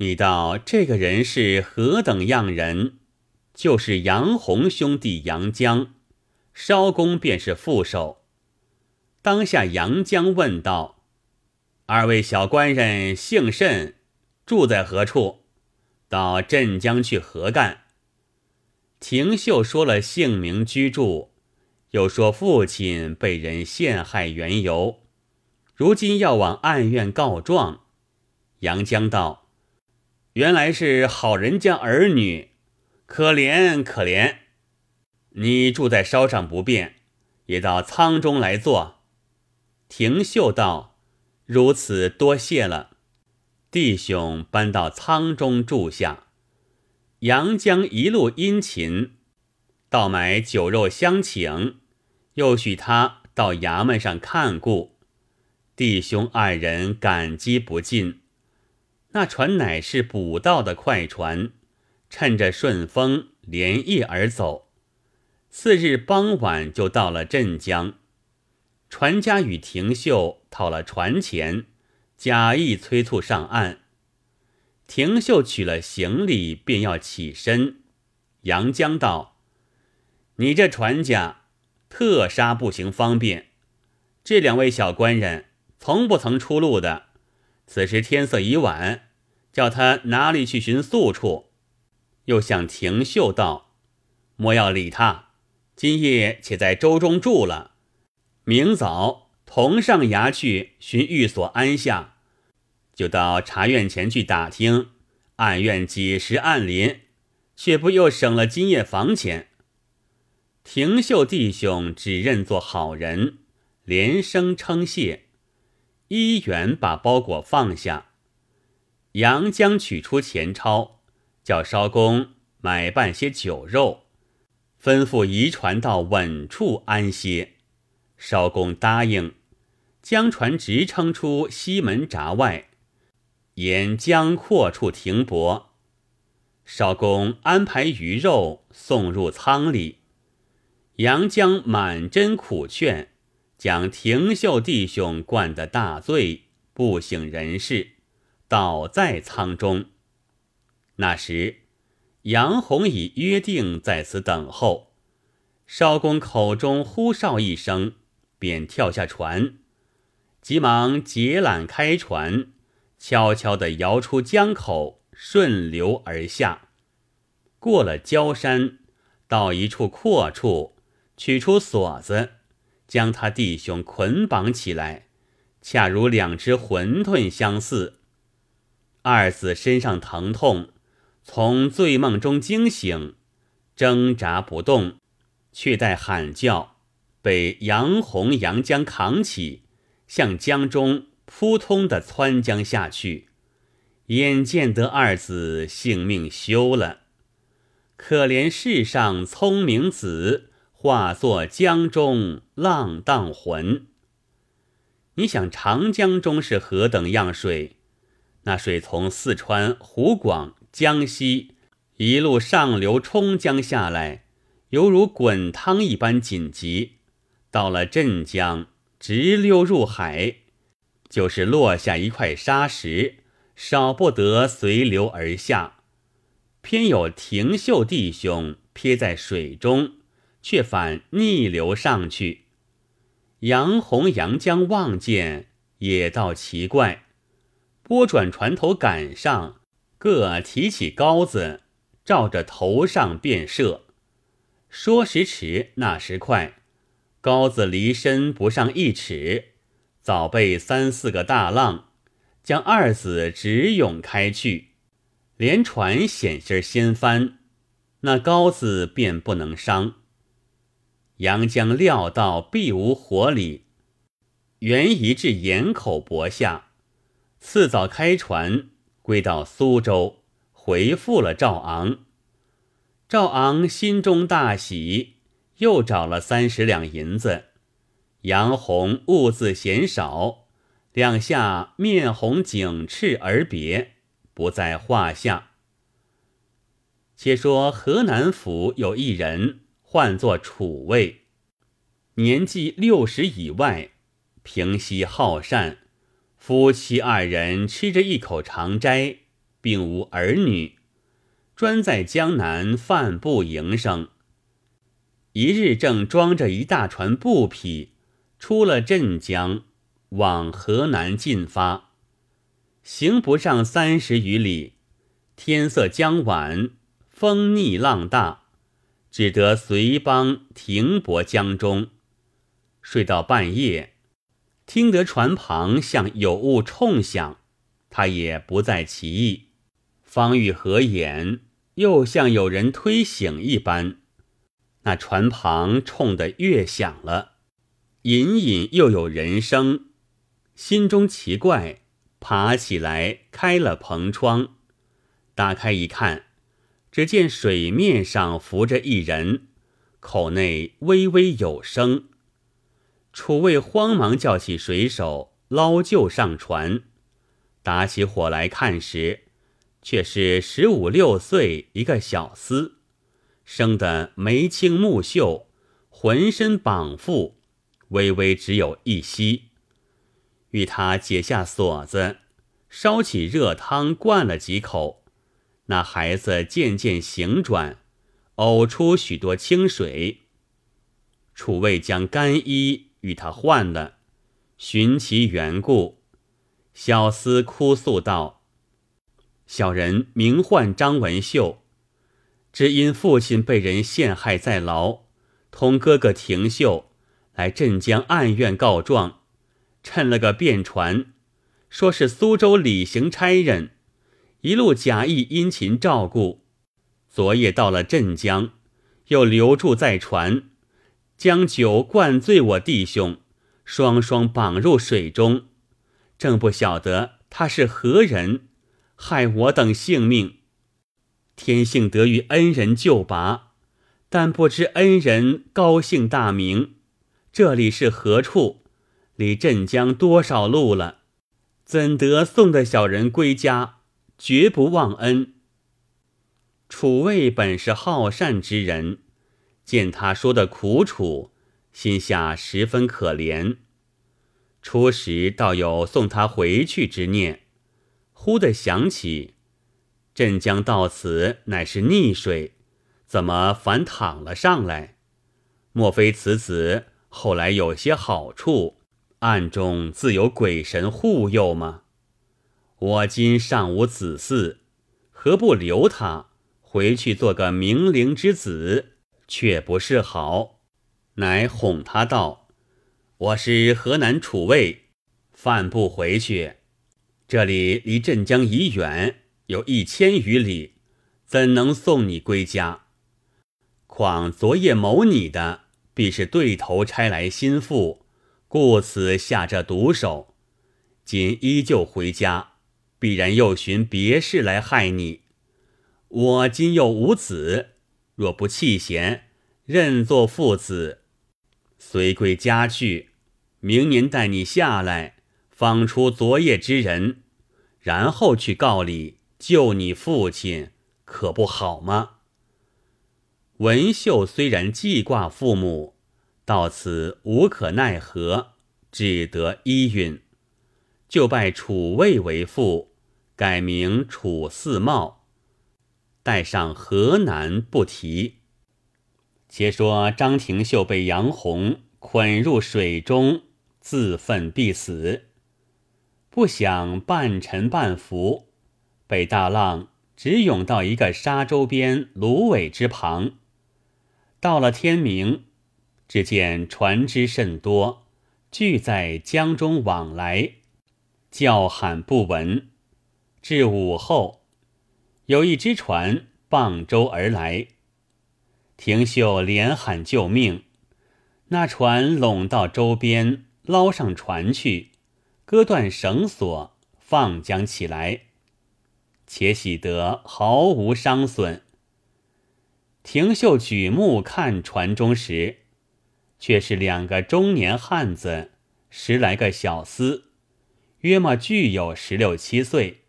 你道这个人是何等样人？就是杨洪兄弟杨江，烧公便是副手。当下杨江问道：“二位小官人姓甚？住在何处？到镇江去何干？”廷秀说了姓名、居住，又说父亲被人陷害缘由，如今要往案院告状。杨江道。原来是好人家儿女，可怜可怜。你住在烧上不便，也到仓中来坐。廷秀道：“如此多谢了。”弟兄搬到仓中住下。杨江一路殷勤，倒买酒肉相请，又许他到衙门上看顾。弟兄二人感激不尽。那船乃是捕到的快船，趁着顺风连夜而走。次日傍晚就到了镇江，船家与廷秀讨了船钱，假意催促上岸。廷秀取了行李，便要起身。杨江道：“你这船家特杀不行方便，这两位小官人从不曾出路的。”此时天色已晚，叫他哪里去寻宿处？又向廷秀道：“莫要理他，今夜且在舟中住了，明早同上衙去寻寓所安下，就到茶院前去打听案院几时按临，却不又省了今夜房钱。”廷秀弟兄只认做好人，连声称谢。一元把包裹放下，杨江取出钱钞，叫艄公买办些酒肉，吩咐移船到稳处安歇。艄公答应，将船直撑出西门闸外，沿江阔处停泊。艄公安排鱼肉送入舱里，杨江满真苦劝。将廷秀弟兄灌得大醉，不省人事，倒在舱中。那时，杨洪已约定在此等候。少公口中呼哨一声，便跳下船，急忙解缆开船，悄悄地摇出江口，顺流而下。过了焦山，到一处阔处，取出锁子。将他弟兄捆绑起来，恰如两只馄饨相似。二子身上疼痛，从醉梦中惊醒，挣扎不动，却待喊叫，被杨洪、杨江扛起，向江中扑通的窜江下去。眼见得二子性命休了，可怜世上聪明子。化作江中浪荡魂。你想长江中是何等样水？那水从四川、湖广、江西一路上流冲江下来，犹如滚汤一般紧急。到了镇江，直溜入海，就是落下一块沙石，少不得随流而下。偏有廷秀弟兄撇在水中。却反逆流上去，杨洪、杨江望见，也道奇怪。拨转船头赶上，各提起篙子，照着头上便射。说时迟，那时快，篙子离身不上一尺，早被三四个大浪将二子直涌开去，连船险些掀翻，那篙子便不能伤。杨江料到必无活理，原移至盐口泊下。次早开船归到苏州，回复了赵昂。赵昂心中大喜，又找了三十两银子。杨洪兀自嫌少，两下面红颈赤而别，不在话下。且说河南府有一人。唤作楚卫，年纪六十以外，平息好善，夫妻二人吃着一口长斋，并无儿女，专在江南贩布营生。一日正装着一大船布匹，出了镇江，往河南进发。行不上三十余里，天色将晚，风逆浪大，只得随帮停泊江中，睡到半夜，听得船旁像有物冲响，他也不再奇意，方欲合眼，又像有人推醒一般。那船旁冲得越响了，隐隐又有人声，心中奇怪，爬起来开了篷窗，打开一看，只见水面上浮着一人，口内微微有声。楚卫慌忙叫起水手捞救上船，打起火来看时，却是十五六岁一个小厮。生得眉清目秀，浑身绑缚，微微只有一息。与他解下锁子，烧起热汤灌了几口，那孩子渐渐醒转，呕出许多清水。楚卫将干衣与他换了，寻其缘故，小厮哭诉道：“小人名唤张文秀。”只因父亲被人陷害在牢，同哥哥廷秀来镇江暗院告状，趁了个便船，说是苏州李行差人，一路假意殷勤照顾。昨夜到了镇江，又留住在船，将酒灌醉我弟兄，双双绑入水中。正不晓得他是何人，害我等性命。天幸得遇恩人救拔，但不知恩人高姓大名，这里是何处？离镇江多少路了？怎得送的小人归家？绝不忘恩。楚卫本是好善之人，见他说的苦楚，心下十分可怜。初时倒有送他回去之念，忽的想起。镇江到此乃是溺水，怎么反躺了上来？莫非此子后来有些好处，暗中自有鬼神护佑吗？我今尚无子嗣，何不留他回去做个明灵之子，却不是好？乃哄他道：“我是河南楚卫，犯不回去，这里离镇江已远。”有一千余里，怎能送你归家？况昨夜谋你的，必是对头差来心腹，故此下这毒手。今依旧回家，必然又寻别事来害你。我今又无子，若不弃贤，认作父子，随归家去。明年带你下来，访出昨夜之人，然后去告礼。救你父亲可不好吗？文秀虽然记挂父母，到此无可奈何，只得依允，就拜楚卫为父，改名楚四茂，带上河南不提。且说张廷秀被杨洪捆入水中，自奋必死，不想半沉半浮。被大浪直涌到一个沙洲边芦苇之旁。到了天明，只见船只甚多，聚在江中往来，叫喊不闻。至午后，有一只船傍舟而来，廷秀连喊救命。那船拢到舟边，捞上船去，割断绳索，放将起来。且喜得毫无伤损。廷秀举目看船中时，却是两个中年汉子，十来个小厮，约莫俱有十六七岁。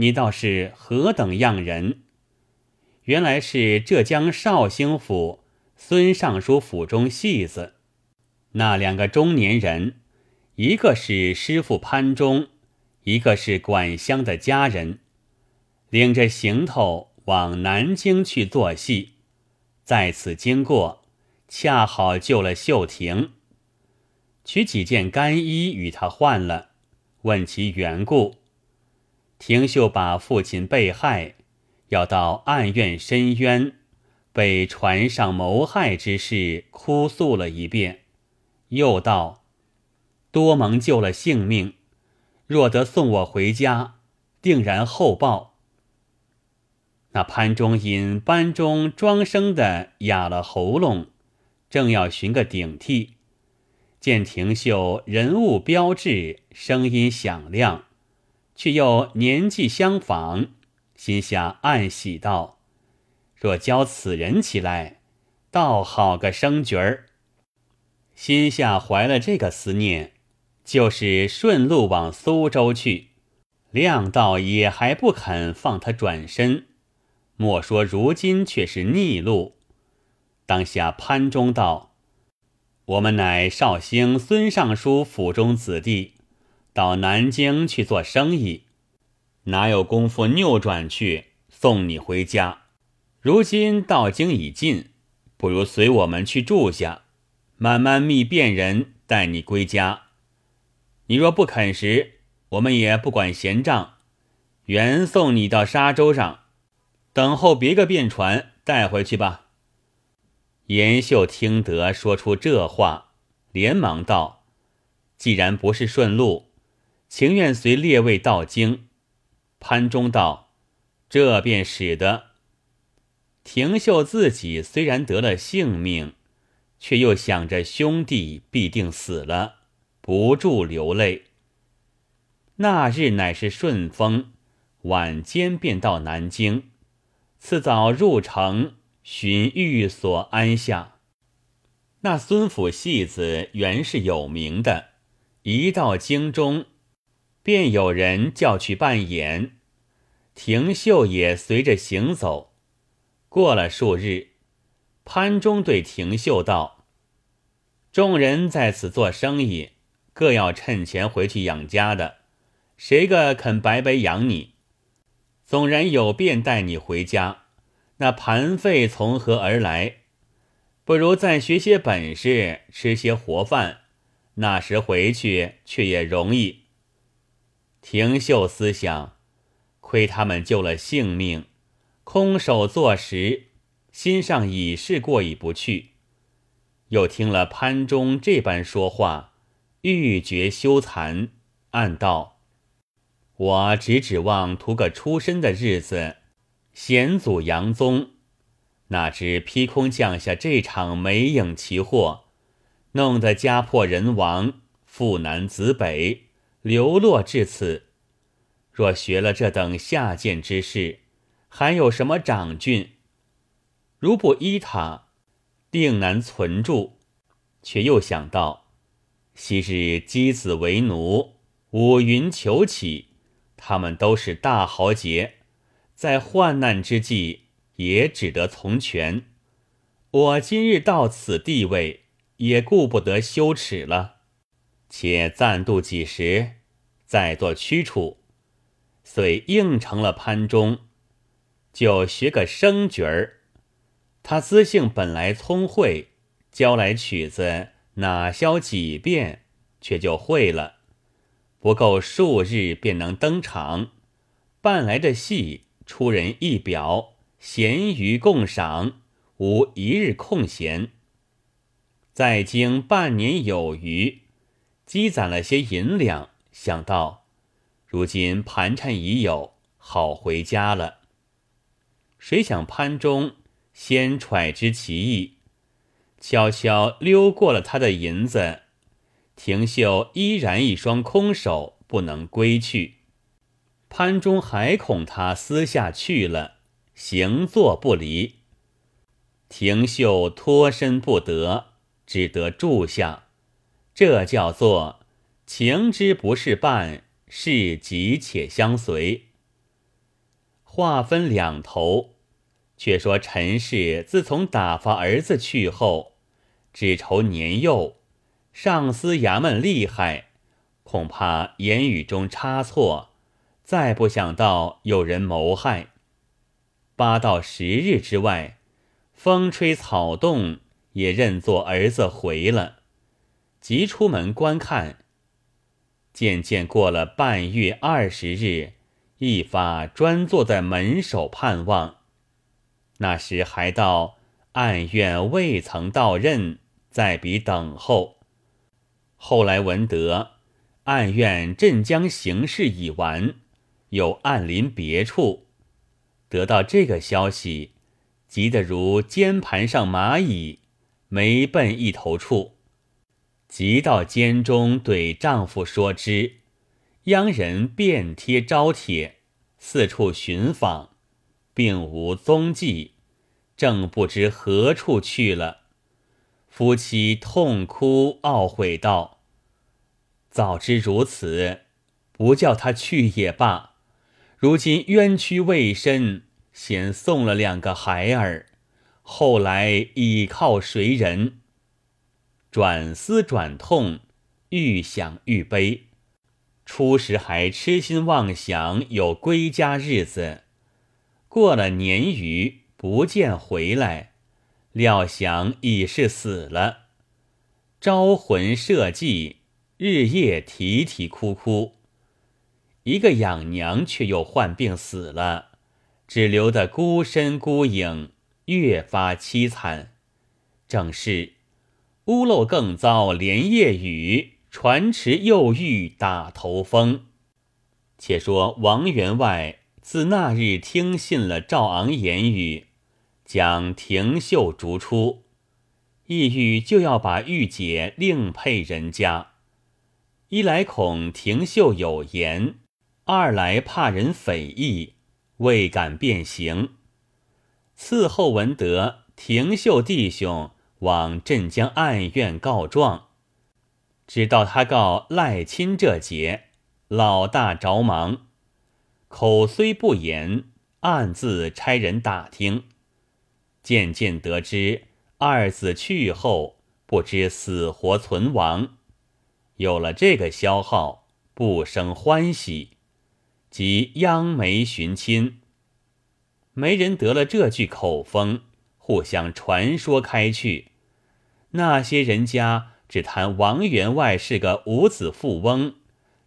你倒是何等样人？原来是浙江绍兴府孙尚书府中戏子。那两个中年人，一个是师傅潘忠，一个是管乡的家人。领着行头往南京去做戏，在此经过，恰好救了秀婷，取几件干衣与他换了，问其缘故。廷秀把父亲被害，要到暗院申冤，被船上谋害之事哭诉了一遍，又道：“多蒙救了性命，若得送我回家，定然厚报。”那潘忠因班中庄生的哑了喉咙，正要寻个顶替，见廷秀人物标致，声音响亮。却又年纪相仿，心下暗喜道：“若教此人起来，倒好个生角儿。”心下怀了这个思念，就是顺路往苏州去。亮道也还不肯放他转身，莫说如今却是逆路。当下潘忠道：“我们乃绍兴孙尚书府中子弟。”到南京去做生意，哪有功夫扭转去送你回家？如今到京已近，不如随我们去住下，慢慢觅便人带你归家。你若不肯时，我们也不管闲账，原送你到沙洲上，等候别个便船带回去吧。严秀听得说出这话，连忙道：“既然不是顺路。”情愿随列位到京。潘忠道：“这便使得。”廷秀自己虽然得了性命，却又想着兄弟必定死了，不住流泪。那日乃是顺风，晚间便到南京，次早入城寻寓所安下。那孙府戏子原是有名的，一到京中。便有人叫去扮演，廷秀也随着行走。过了数日，潘忠对廷秀道：“众人在此做生意，各要趁钱回去养家的，谁个肯白白养你？纵然有便带你回家，那盘费从何而来？不如再学些本事，吃些活饭，那时回去却也容易。”廷秀思想，亏他们救了性命，空手坐实，心上已是过意不去。又听了潘忠这般说话，欲绝羞惭，暗道：我只指望图个出身的日子，险阻杨宗，哪知劈空降下这场没影奇祸，弄得家破人亡，父南子北。流落至此，若学了这等下贱之事，还有什么长俊？如不依他，定难存住。却又想到，昔日箕子为奴，五云求起，他们都是大豪杰，在患难之际也只得从权。我今日到此地位，也顾不得羞耻了。且暂度几时，再做驱除，遂应承了潘忠，就学个生角儿。他资性本来聪慧，教来曲子哪消几遍，却就会了。不够数日便能登场，办来的戏出人意表，咸鱼共赏，无一日空闲。在京半年有余。积攒了些银两，想到如今盘缠已有，好回家了。谁想潘忠先揣知其意，悄悄溜过了他的银子。廷秀依然一双空手，不能归去。潘忠还恐他私下去了，行坐不离。廷秀脱身不得，只得住下。这叫做情之不是伴，是急且相随。话分两头，却说陈氏自从打发儿子去后，只愁年幼，上司衙门厉害，恐怕言语中差错，再不想到有人谋害。八到十日之外，风吹草动，也认作儿子回了，即出门观看。渐渐过了半月二十日，一发专坐在门首盼望。那时还到暗院未曾到任，在彼等候。后来闻得暗院镇江行事已完，有暗临别处。得到这个消息，急得如肩盘上蚂蚁，没奔一头处。即到监中，对丈夫说之，央人遍贴招帖，四处寻访，并无踪迹，正不知何处去了。夫妻痛哭懊悔道：“早知如此，不叫他去也罢。如今冤屈未深，先送了两个孩儿，后来倚靠谁人？”转思转痛，愈想愈悲。初时还痴心妄想有归家日子，过了年余不见回来，料想已是死了。招魂设计，日夜啼啼哭哭。一个养娘却又患病死了，只留得孤身孤影，越发凄惨。正是。屋漏更遭连夜雨，船迟又遇打头风。且说王员外自那日听信了赵昂言语，将廷秀逐出，意欲就要把玉姐另配人家。一来恐廷秀有言，二来怕人匪议，未敢变形。伺候闻得廷秀弟兄。往镇江暗院告状，直到他告赖亲这节，老大着忙，口虽不言，暗自差人打听，渐渐得知二子去后，不知死活存亡。有了这个消耗，不生欢喜，即央媒寻亲。媒人得了这句口风，互相传说开去。那些人家只谈王员外是个五子富翁，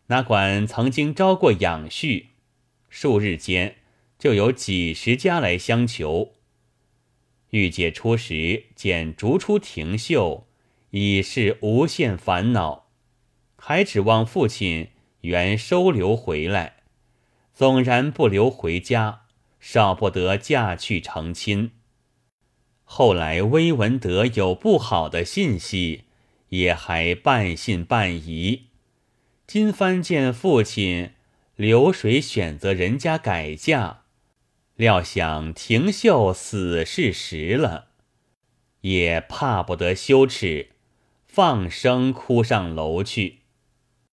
哪管曾经招过养婿。数日间就有几十家来相求。玉姐初时见逐出庭秀，已是无限烦恼，还指望父亲原收留回来。纵然不留回家，少不得嫁去成亲。后来微闻得有不好的信息，也还半信半疑。今番见父亲流水选择人家改嫁，料想廷秀死是实了，也怕不得羞耻，放声哭上楼去。